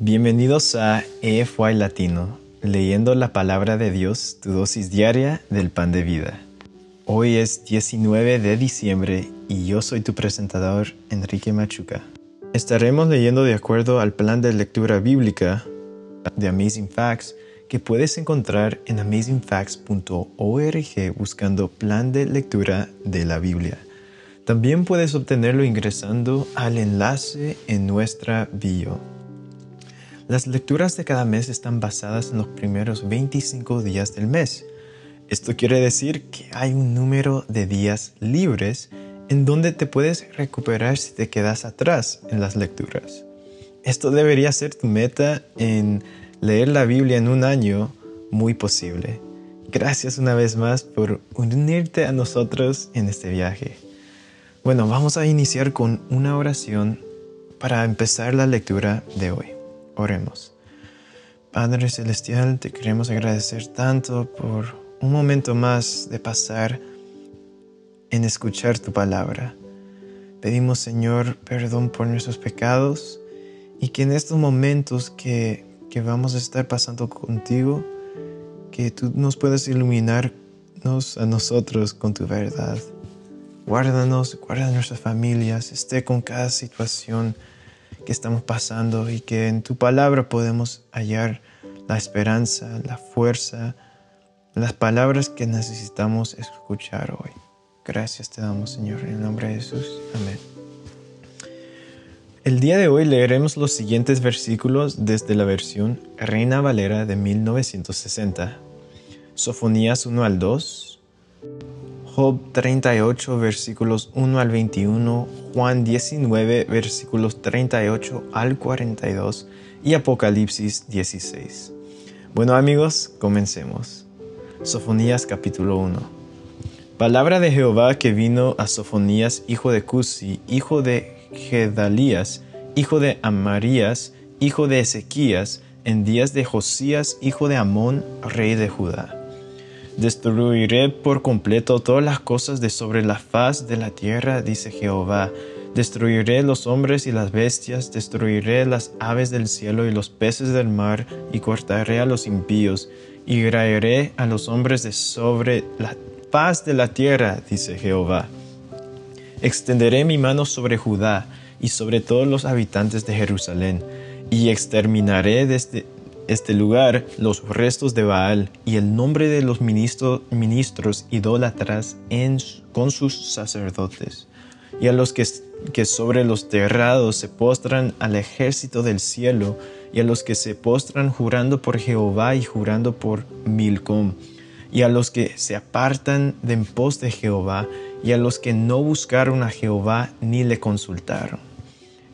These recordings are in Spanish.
Bienvenidos a EFY Latino, leyendo la palabra de Dios, tu dosis diaria del pan de vida. Hoy es 19 de diciembre y yo soy tu presentador, Enrique Machuca. Estaremos leyendo de acuerdo al plan de lectura bíblica de Amazing Facts que puedes encontrar en amazingfacts.org buscando plan de lectura de la Biblia. También puedes obtenerlo ingresando al enlace en nuestra bio. Las lecturas de cada mes están basadas en los primeros 25 días del mes. Esto quiere decir que hay un número de días libres en donde te puedes recuperar si te quedas atrás en las lecturas. Esto debería ser tu meta en leer la Biblia en un año, muy posible. Gracias una vez más por unirte a nosotros en este viaje. Bueno, vamos a iniciar con una oración para empezar la lectura de hoy. Padre Celestial, te queremos agradecer tanto por un momento más de pasar en escuchar tu palabra. Pedimos, Señor, perdón por nuestros pecados y que en estos momentos que, que vamos a estar pasando contigo, que tú nos puedas iluminarnos a nosotros con tu verdad. Guárdanos, guarda nuestras familias, esté con cada situación que estamos pasando y que en tu palabra podemos hallar la esperanza, la fuerza, las palabras que necesitamos escuchar hoy. Gracias te damos, Señor, en el nombre de Jesús. Amén. El día de hoy leeremos los siguientes versículos desde la versión Reina Valera de 1960. Sofonías 1 al 2, Job 38 versículos 1 al 21, Juan 19 versículos 38 al 42 y Apocalipsis 16. Bueno amigos, comencemos. Sofonías capítulo 1. Palabra de Jehová que vino a Sofonías, hijo de Cusi, hijo de Gedalías, hijo de Amarías, hijo de Ezequías, en días de Josías, hijo de Amón, rey de Judá Destruiré por completo todas las cosas de sobre la faz de la tierra, dice Jehová. Destruiré los hombres y las bestias, destruiré las aves del cielo y los peces del mar, y cortaré a los impíos, y raeré a los hombres de sobre la faz de la tierra, dice Jehová. Extenderé mi mano sobre Judá y sobre todos los habitantes de Jerusalén, y exterminaré desde este lugar los restos de Baal y el nombre de los ministros idólatras con sus sacerdotes, y a los que, que sobre los terrados se postran al ejército del cielo, y a los que se postran jurando por Jehová y jurando por Milcom, y a los que se apartan de en pos de Jehová, y a los que no buscaron a Jehová ni le consultaron.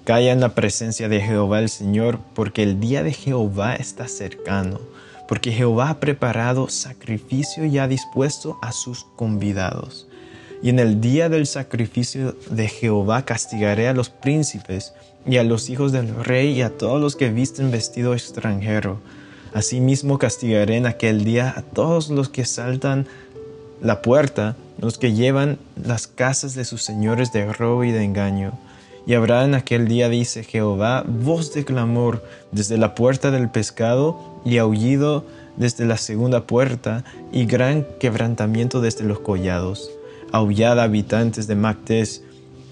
Calla en la presencia de Jehová el Señor, porque el día de Jehová está cercano, porque Jehová ha preparado sacrificio y ha dispuesto a sus convidados. Y en el día del sacrificio de Jehová castigaré a los príncipes y a los hijos del rey y a todos los que visten vestido extranjero. Asimismo castigaré en aquel día a todos los que saltan la puerta, los que llevan las casas de sus señores de robo y de engaño y habrá en aquel día, dice Jehová, voz de clamor desde la puerta del pescado y aullido desde la segunda puerta y gran quebrantamiento desde los collados. Aullad habitantes de Mactés,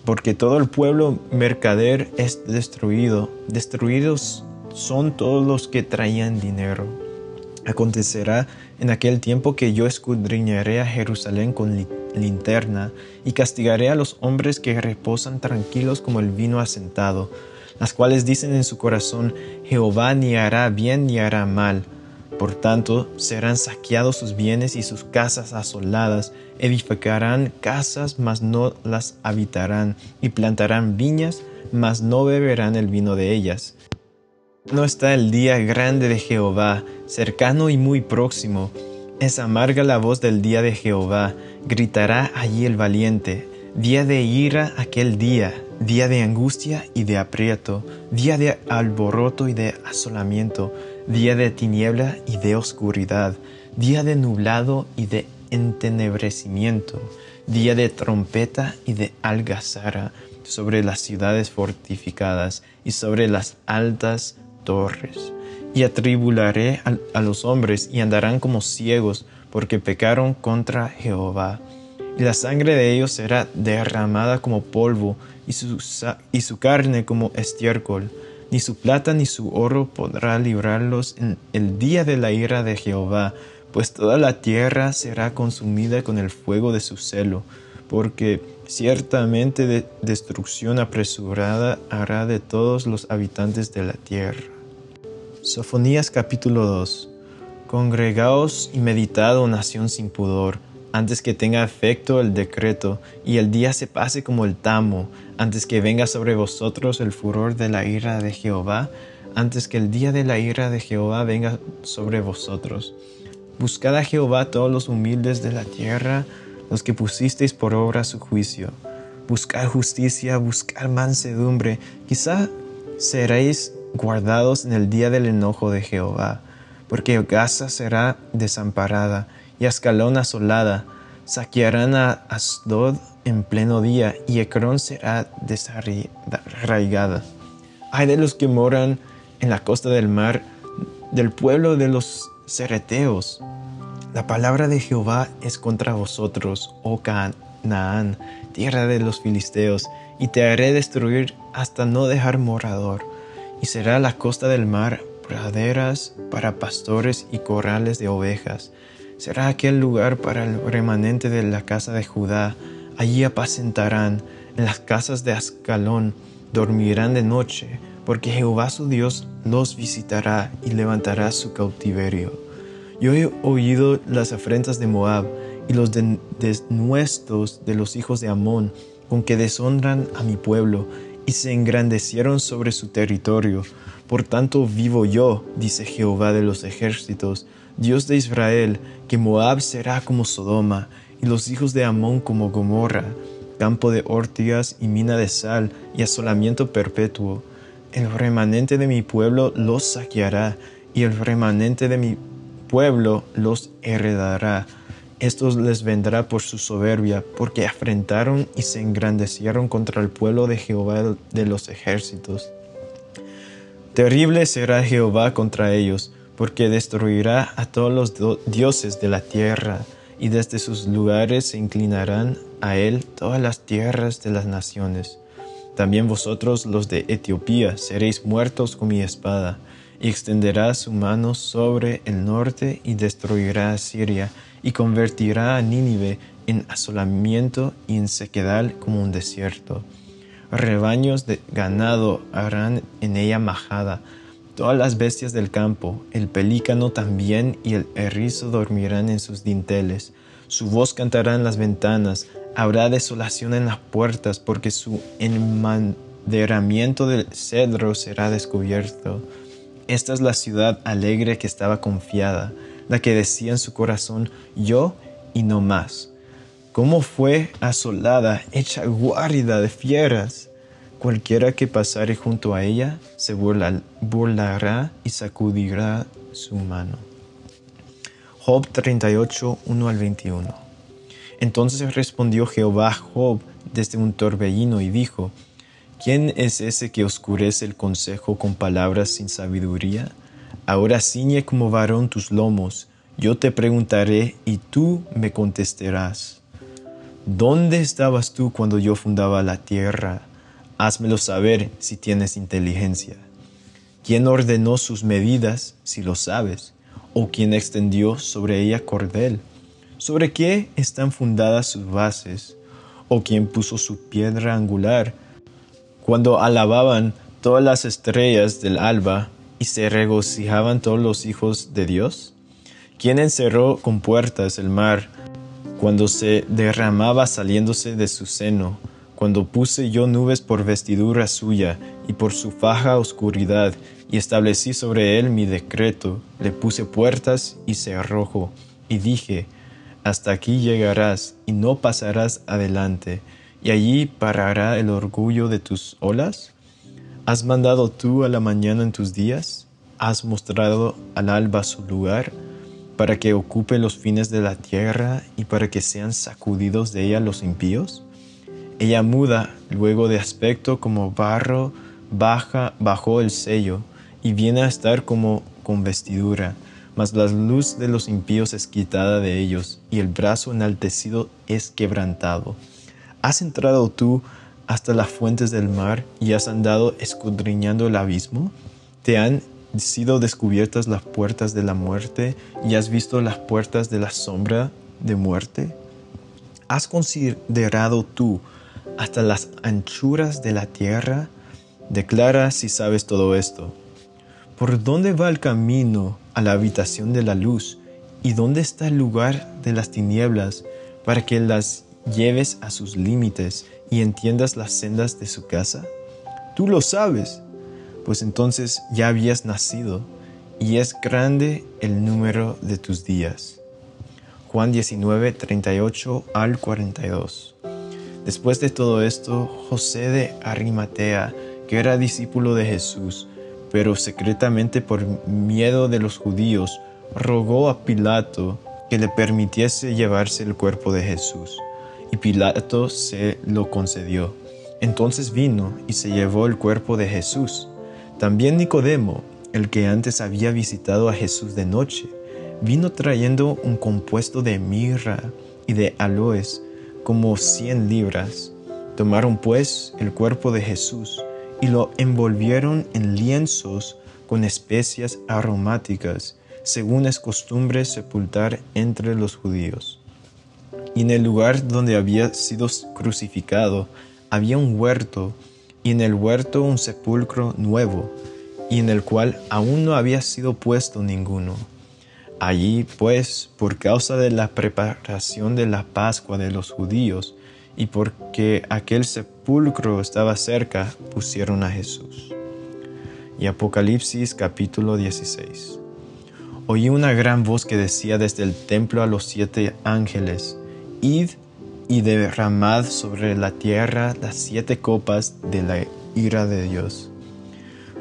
porque todo el pueblo mercader es destruido. Destruidos son todos los que traían dinero. Acontecerá en aquel tiempo que yo escudriñaré a Jerusalén con linterna y castigaré a los hombres que reposan tranquilos como el vino asentado, las cuales dicen en su corazón, Jehová ni hará bien ni hará mal. Por tanto, serán saqueados sus bienes y sus casas asoladas, edificarán casas, mas no las habitarán, y plantarán viñas, mas no beberán el vino de ellas. No está el día grande de Jehová, cercano y muy próximo. Es amarga la voz del día de Jehová, gritará allí el valiente. Día de ira aquel día, día de angustia y de aprieto, día de alboroto y de asolamiento, día de tiniebla y de oscuridad, día de nublado y de entenebrecimiento, día de trompeta y de algazara sobre las ciudades fortificadas y sobre las altas torres. Y atribularé a, los hombres y andarán como ciegos porque pecaron contra Jehová. Y la sangre de ellos será derramada como polvo y su, y su carne como estiércol. Ni su plata ni su oro podrá librarlos en el día de la ira de Jehová, pues toda la tierra será consumida con el fuego de su celo, porque ciertamente de destrucción apresurada hará de todos los habitantes de la tierra. Sofonías capítulo 2 Congregaos y meditad, nación sin pudor, antes que tenga efecto el decreto, y el día se pase como el tamo, antes que venga sobre vosotros el furor de la ira de Jehová, antes que el día de la ira de Jehová venga sobre vosotros. Buscad a Jehová todos los humildes de la tierra, los que pusisteis por obra su juicio. Buscad justicia, buscad mansedumbre, quizá seréis guardados en el día del enojo de Jehová, porque Gaza será desamparada y Ascalón asolada, saquearán a Asdod en pleno día y Ecrón será desarraigada. Hay de los que moran en la costa del mar, del pueblo de los cereteos. La palabra de Jehová es contra vosotros, oh Canaán, tierra de los filisteos, y te haré destruir hasta no dejar morador. Y será la costa del mar praderas para pastores y corrales de ovejas será aquel lugar para el remanente de la casa de Judá. Allí apacentarán en las casas de Ascalón, dormirán de noche, porque Jehová su Dios los visitará y levantará su cautiverio. Yo he oído las afrentas de Moab y los desnuestos de los hijos de Amón, con que deshonran a mi pueblo y se engrandecieron sobre su territorio. Por tanto vivo yo, dice Jehová de los ejércitos, Dios de Israel, que Moab será como Sodoma, y los hijos de Amón como Gomorra, campo de ortigas y mina de sal, y asolamiento perpetuo. El remanente de mi pueblo los saqueará, y el remanente de mi pueblo los heredará. Estos les vendrá por su soberbia, porque afrentaron y se engrandecieron contra el pueblo de Jehová de los ejércitos. Terrible será Jehová contra ellos, porque destruirá a todos los dioses de la tierra, y desde sus lugares se inclinarán a él todas las tierras de las naciones. También vosotros los de Etiopía seréis muertos con mi espada, y extenderá su mano sobre el norte y destruirá a Siria, y convertirá a Nínive en asolamiento y en sequedal como un desierto. Rebaños de ganado harán en ella majada, Todas las bestias del campo, el pelícano también y el erizo dormirán en sus dinteles. Su voz cantará en las ventanas, habrá desolación en las puertas, porque su enmaderamiento del cedro será descubierto. Esta es la ciudad alegre que estaba confiada, la que decía en su corazón, yo y no más. ¿Cómo fue asolada, hecha guarida de fieras? Cualquiera que pasare junto a ella se burlará y sacudirá su mano. Job 38, 1 al 21. Entonces respondió Jehová a Job desde un torbellino y dijo, ¿Quién es ese que oscurece el consejo con palabras sin sabiduría? Ahora ciñe como varón tus lomos, yo te preguntaré y tú me contestarás. ¿Dónde estabas tú cuando yo fundaba la tierra? Házmelo saber si tienes inteligencia. ¿Quién ordenó sus medidas, si lo sabes? ¿O quién extendió sobre ella cordel? ¿Sobre qué están fundadas sus bases? ¿O quién puso su piedra angular? Cuando alababan todas las estrellas del alba y se regocijaban todos los hijos de Dios? ¿Quién encerró con puertas el mar cuando se derramaba saliéndose de su seno? cuando puse yo nubes por vestidura suya y por su faja oscuridad, y establecí sobre él mi decreto, le puse puertas y cerrojo, y dije, hasta aquí llegarás y no pasarás adelante, y allí parará el orgullo de tus olas. ¿Has mandado tú a la mañana en tus días? ¿Has mostrado al alba su lugar? para que ocupe los fines de la tierra y para que sean sacudidos de ella los impíos? Ella muda, luego de aspecto como barro, baja bajo el sello, y viene a estar como con vestidura, mas la luz de los impíos es quitada de ellos, y el brazo enaltecido es quebrantado. ¿Has entrado tú hasta las fuentes del mar y has andado escudriñando el abismo? ¿Te han sido descubiertas las puertas de la muerte y has visto las puertas de la sombra de muerte? ¿Has considerado tú hasta las anchuras de la tierra? Declara si sabes todo esto. ¿Por dónde va el camino a la habitación de la luz? ¿Y dónde está el lugar de las tinieblas para que las lleves a sus límites y entiendas las sendas de su casa? Tú lo sabes, pues entonces ya habías nacido y es grande el número de tus días. Juan 19, 38 al 42. Después de todo esto, José de Arimatea, que era discípulo de Jesús, pero secretamente por miedo de los judíos, rogó a Pilato que le permitiese llevarse el cuerpo de Jesús. Y Pilato se lo concedió. Entonces vino y se llevó el cuerpo de Jesús. También Nicodemo, el que antes había visitado a Jesús de noche, vino trayendo un compuesto de mirra y de aloes, como cien libras. Tomaron pues el cuerpo de Jesús y lo envolvieron en lienzos con especias aromáticas, según es costumbre sepultar entre los judíos. Y en el lugar donde había sido crucificado había un huerto, y en el huerto un sepulcro nuevo, y en el cual aún no había sido puesto ninguno. Allí, pues, por causa de la preparación de la Pascua de los judíos, y porque aquel sepulcro estaba cerca, pusieron a Jesús. Y Apocalipsis capítulo 16. Oí una gran voz que decía desde el templo a los siete ángeles, Id y derramad sobre la tierra las siete copas de la ira de Dios.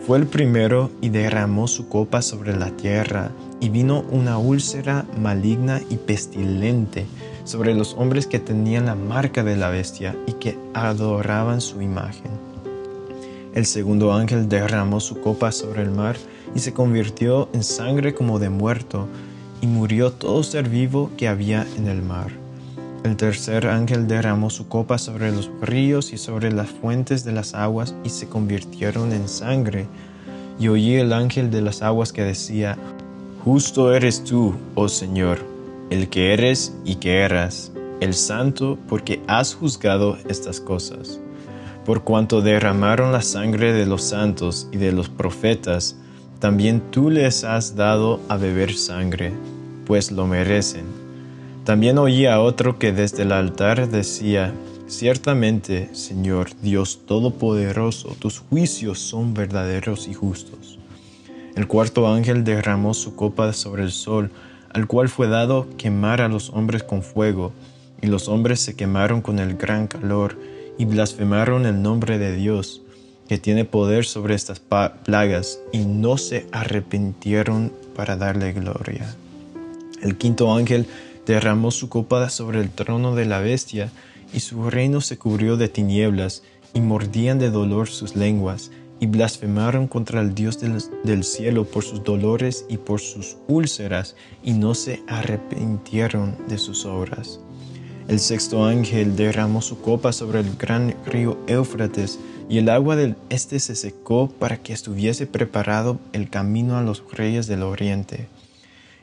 Fue el primero y derramó su copa sobre la tierra, y vino una úlcera maligna y pestilente sobre los hombres que tenían la marca de la bestia y que adoraban su imagen. El segundo ángel derramó su copa sobre el mar y se convirtió en sangre como de muerto, y murió todo ser vivo que había en el mar. El tercer ángel derramó su copa sobre los ríos y sobre las fuentes de las aguas y se convirtieron en sangre. Y oí el ángel de las aguas que decía, Justo eres tú, oh Señor, el que eres y que eras, el santo, porque has juzgado estas cosas. Por cuanto derramaron la sangre de los santos y de los profetas, también tú les has dado a beber sangre, pues lo merecen. También oí a otro que desde el altar decía, Ciertamente, Señor Dios Todopoderoso, tus juicios son verdaderos y justos. El cuarto ángel derramó su copa sobre el sol, al cual fue dado quemar a los hombres con fuego, y los hombres se quemaron con el gran calor, y blasfemaron el nombre de Dios, que tiene poder sobre estas plagas, y no se arrepintieron para darle gloria. El quinto ángel derramó su copa sobre el trono de la bestia, y su reino se cubrió de tinieblas, y mordían de dolor sus lenguas, y blasfemaron contra el Dios del, cielo por sus dolores y por sus úlceras, y no se arrepintieron de sus obras. El sexto ángel derramó su copa sobre el gran río Éufrates, y el agua del este se secó para que estuviese preparado el camino a los reyes del oriente.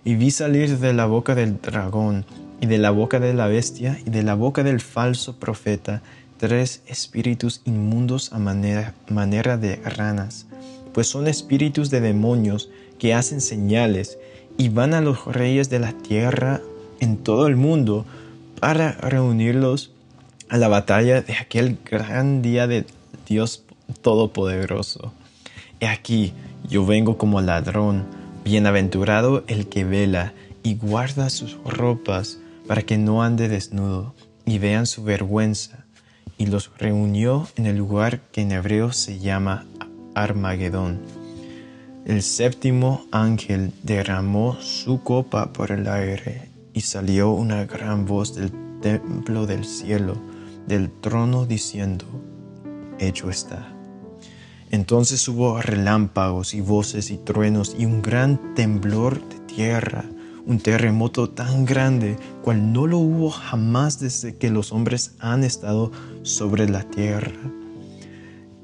Y vi salir de la boca del dragón, y de la boca de la bestia, y de la boca del falso profeta, tres espíritus inmundos a manera, manera de ranas, pues son espíritus de demonios que hacen señales y van a los reyes de la tierra en todo el mundo para reunirlos a la batalla de aquel gran día de Dios Todopoderoso. He aquí, yo vengo como ladrón, bienaventurado el que vela y guarda sus ropas para que no ande desnudo y vean su vergüenza y los reunió en el lugar que en hebreo se llama Armagedón. El séptimo ángel derramó su copa por el aire y salió una gran voz del templo del cielo, del trono, diciendo, Hecho está. Entonces hubo relámpagos y voces y truenos y un gran temblor de tierra, un terremoto tan grande cual no lo hubo jamás desde que los hombres han estado sobre la tierra.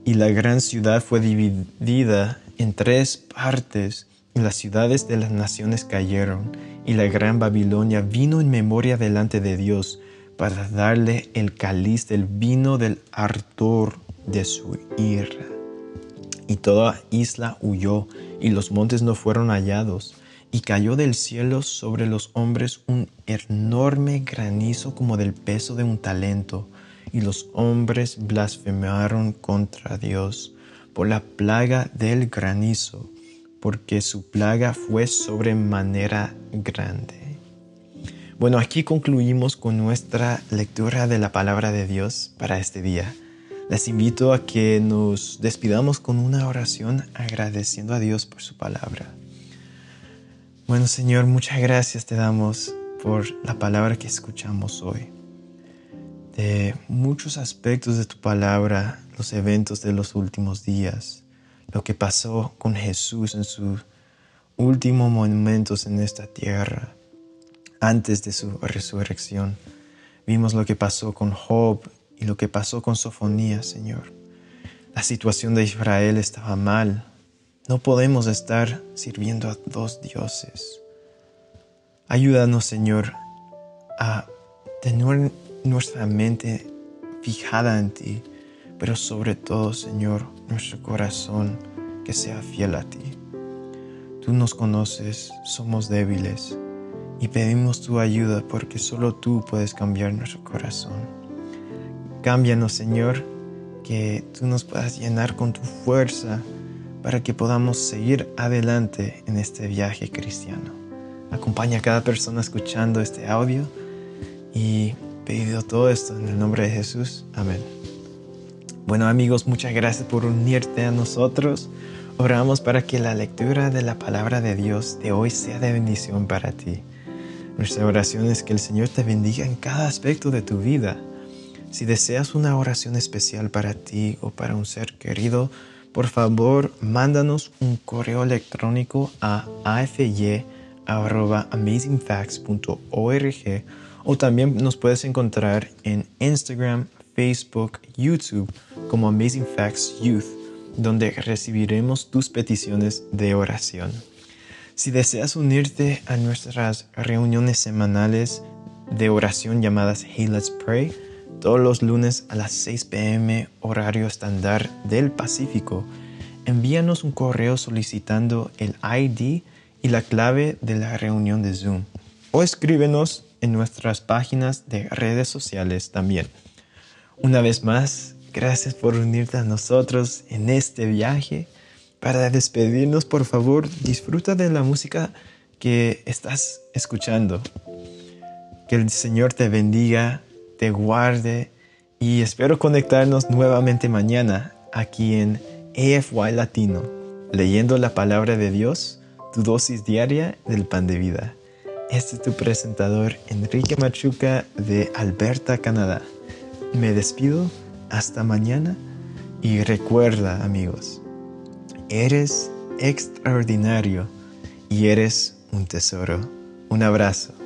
Y la gran ciudad fue dividida en tres partes, y las ciudades de las naciones cayeron, y la gran Babilonia vino en memoria delante de Dios para darle el cáliz del vino del ardor de su ira y toda isla huyó, y los montes no fueron hallados, y cayó del cielo sobre los hombres un enorme granizo como del peso de un talento, y los hombres blasfemaron contra Dios por la plaga del granizo, porque su plaga fue sobremanera grande. Bueno, aquí concluimos con nuestra lectura de la palabra de Dios para este día. Les invito a que nos despidamos con una oración agradeciendo a Dios por su palabra. Bueno Señor, muchas gracias te damos por la palabra que escuchamos hoy. De muchos aspectos de tu palabra, los eventos de los últimos días, lo que pasó con Jesús en sus últimos momentos en esta tierra, antes de su resurrección. Vimos lo que pasó con Job y lo que pasó con Sofonías, Señor. La situación de Israel estaba mal. No podemos estar sirviendo a dos dioses. Ayúdanos, Señor, a tener nuestra mente fijada en ti, pero sobre todo, Señor, nuestro corazón que sea fiel a ti. Tú nos conoces, somos débiles y pedimos tu ayuda porque solo tú puedes cambiar nuestro corazón. Cámbianos, Señor, que tú nos puedas llenar con tu fuerza para que podamos seguir adelante en este viaje cristiano. Acompaña a cada persona escuchando este audio y pedido todo esto en el nombre de Jesús. Amén. Bueno amigos, muchas gracias por unirte a nosotros. Oramos para que la lectura de la palabra de Dios de hoy sea de bendición para ti. Nuestra oración es que el Señor te bendiga en cada aspecto de tu vida si deseas una oración especial para ti o para un ser querido, por favor, mándanos un correo electrónico a afy.amazingfacts.org o también nos puedes encontrar en Instagram, Facebook, YouTube como Amazing Facts Youth, donde recibiremos tus peticiones de oración. Si deseas unirte a nuestras reuniones semanales de oración llamadas Hey Let's Pray, todos los lunes a las 6 pm horario estándar del Pacífico. Envíanos un correo solicitando el ID y la clave de la reunión de Zoom o escríbenos en nuestras páginas de redes sociales también. Una vez más, gracias por unirte a nosotros en este viaje. Para despedirnos, por favor, disfruta de la música que estás escuchando. Que el Señor te bendiga te guarde y espero conectarnos nuevamente mañana aquí en AFY Latino, leyendo la palabra de Dios, tu dosis diaria del pan de vida. Este es tu presentador Enrique Machuca de Alberta, Canadá. Me despido, hasta mañana y recuerda amigos, eres extraordinario y eres un tesoro. Un abrazo.